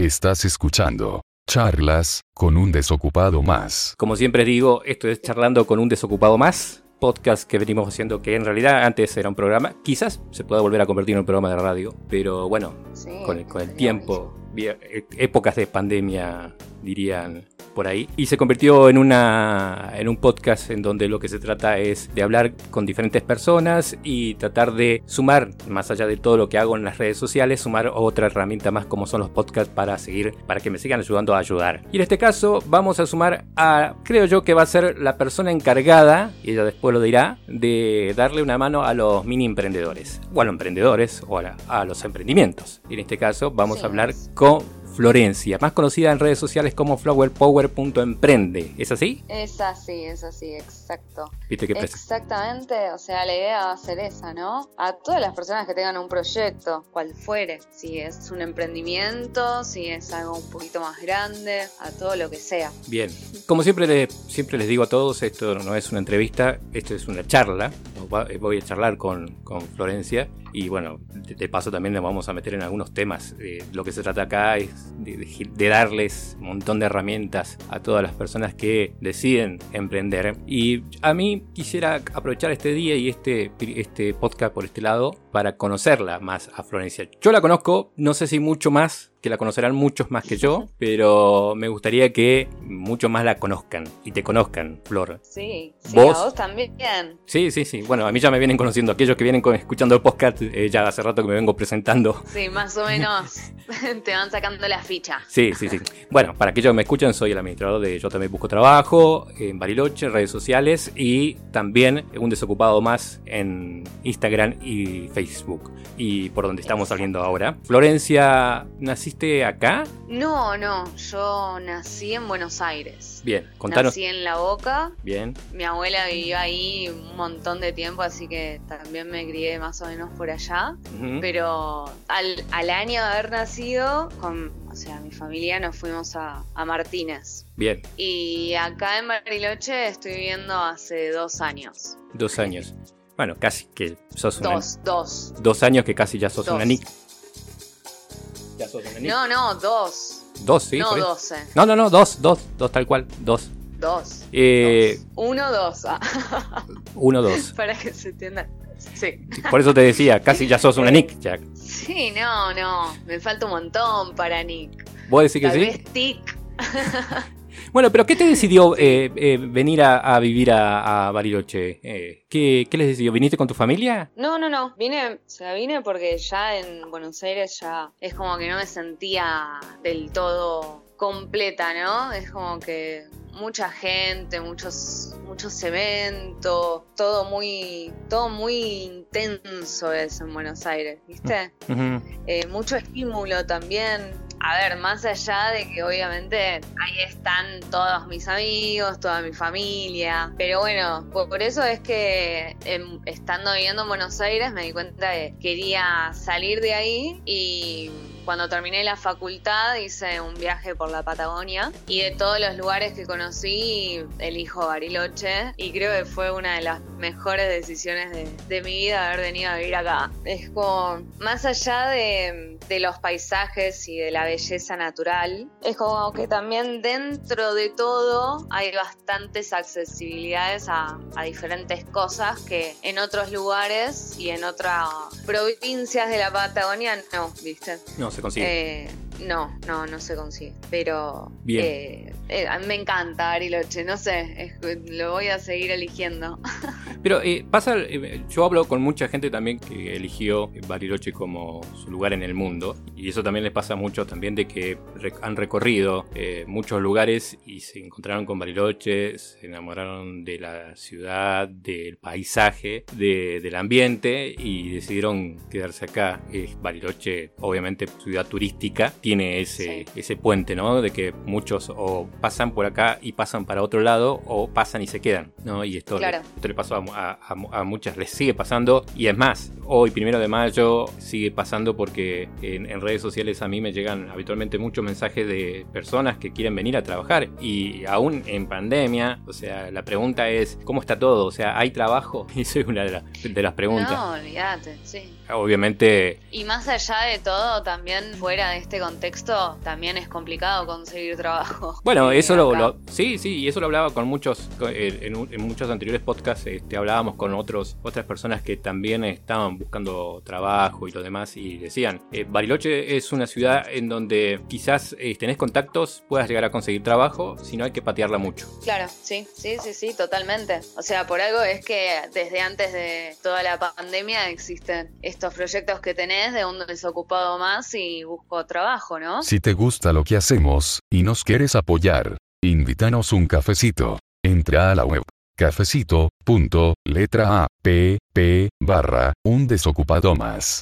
Estás escuchando charlas con un desocupado más. Como siempre digo, esto es charlando con un desocupado más. Podcast que venimos haciendo que en realidad antes era un programa, quizás se pueda volver a convertir en un programa de radio, pero bueno, Sí, con el, con el tiempo, vía- e- épocas de pandemia dirían por ahí, y se convirtió en, una, en un podcast en donde lo que se trata es de hablar con diferentes personas y tratar de sumar, más allá de todo lo que hago en las redes sociales, sumar otra herramienta más como son los podcasts para seguir, para que me sigan ayudando a ayudar. Y en este caso vamos a sumar a, creo yo que va a ser la persona encargada, y ella después lo dirá, de darle una mano a los mini emprendedores, o a los emprendedores, o a, la- a los emprendimientos. Y en este caso vamos Sí. a hablar con Florencia, más conocida en redes sociales como flowerpower.emprende. ¿Es así? Es así, es así, exacto. Viste pres- Exactamente, o sea, la idea va a ser esa, ¿no? A todas las personas que tengan un proyecto, cual fuere, si es un emprendimiento, si es algo un poquito más grande, a todo lo que sea. Bien. Como siempre, les- siempre les digo a todos, esto no es una entrevista, esto es una charla. Eh, Voy a charlar con, con Florencia y bueno, de, de paso también nos vamos a meter en algunos temas. Eh, lo que se trata acá es de, de- darles un montón de herramientas a todas las personas que deciden emprender. Y a mí quisiera aprovechar este día y este, este podcast por este lado para conocerla más a Florencia. Yo la conozco, no sé si mucho más, que la conocerán muchos más que yo, pero me gustaría que muchos más la conozcan y te conozcan, Flor. Sí, sí, ¿Vos? a vos también. Sí, sí, sí. Bueno, a mí ya me vienen conociendo. Aquellos que vienen escuchando el podcast, eh, ya hace rato que me vengo presentando. Sí, más o menos te van sacando la ficha. Sí, sí, sí. Bueno, para aquellos que me escuchan, soy el administrador de Yo también busco trabajo en Bariloche, en redes sociales y también un desocupado más en Instagram y Facebook. Y por donde estamos saliendo ahora. Florencia, ¿naciste acá? No, no, yo nací en Buenos Aires. Bien, contanos. Nací en La Boca, Bien, Mi abuela vivió ahí un montón de tiempo, así que también me crié más o menos por allá. Pero al, al año de haber nacido, con, o sea, mi familia nos fuimos a, a Martínez. bien, Y acá en Bariloche estoy viviendo hace dos años. dos años. Bueno, casi que sos una... Dos, dos. Dos años que casi ya sos Dos. una nick. Ya sos una nick. No, no, dos. Dos, sí. no doce. No, no, no, dos, dos, dos tal cual, dos. Dos. Eh, Dos. Uno, dos. ah, uno, dos. para que se entienda. Sí. Por eso te decía, casi ya sos una nick, Jack. Sí, no, no. Me falta un montón para Nick. ¿Vos decís que Tal sí? vez Tic. Bueno, pero ¿qué te decidió eh, eh, venir a, a vivir a, a Bariloche? Eh, ¿qué, ¿Qué les decidió? ¿Viniste con tu familia? No, no, no. Vine, o sea, vine porque ya en Buenos Aires ya es como que no me sentía del todo completa, ¿no? Es como que mucha gente, muchos, muchos eventos, todo muy, todo muy intenso es en Buenos Aires, ¿viste? Ujú. Eh, mucho estímulo también. A ver, más allá de que obviamente ahí están todos mis amigos, toda mi familia, pero bueno, por, por eso es que estando viviendo en Buenos Aires me di cuenta que quería salir de ahí y cuando terminé la facultad hice un viaje por la Patagonia y de todos los lugares que conocí elijo Bariloche y creo que fue una de las mejores decisiones de, de mi vida haber venido a vivir acá. Es como, más allá de, los paisajes y de la belleza natural, es como que también dentro de todo hay bastantes accesibilidades a, a diferentes cosas que en otros lugares y en otras provincias de la Patagonia no, ¿viste? Se consigue. Eh, no, no, no se consigue. Pero Bien. eh, eh, a mí me encanta Bariloche, no sé, es- lo voy a seguir eligiendo. Pero eh, pasa, eh, yo hablo con mucha gente también que eligió Bariloche como su lugar en el mundo y eso también les pasa mucho también de que han recorrido eh, muchos lugares y se encontraron con Bariloche, se enamoraron de la ciudad, del paisaje, de- del ambiente y decidieron quedarse acá. Bariloche, obviamente ciudad turística, tiene ese, Sí. ese puente, ¿no? De que muchos o pasan por acá y pasan para otro lado o pasan y se quedan, ¿no? Y esto, Claro. le, esto le pasó a, a- a- a muchas, les sigue pasando y es más, hoy primero de mayo sigue pasando porque en, en redes sociales a mí me llegan habitualmente muchos mensajes de personas que quieren venir a trabajar y aún en pandemia, o sea, la pregunta es, ¿cómo está todo? O sea, ¿hay trabajo? Y es una de, la- de las preguntas. No, olvídate, sí. Obviamente, Y más allá de todo, también fuera de este contexto también es complicado conseguir trabajo. Bueno, eso lo, sí, sí, y eso lo hablaba con muchos, eh, en muchos anteriores podcasts, este, hablábamos con otros, otras personas que también estaban buscando trabajo y lo demás y decían, eh, Bariloche es una ciudad en donde quizás eh, tenés contactos, puedas llegar a conseguir trabajo, si no hay que patearla mucho. Claro, sí, sí, sí, sí, totalmente. O sea, por algo es que desde antes de toda la pandemia existen estos proyectos que tenés de un desocupado más y busco trabajo, ¿no? Si te gusta lo que hacemos, y nos quieres apoyar, invítanos un cafecito. Entra a la web cafecito.letra a p p barra un desocupado más.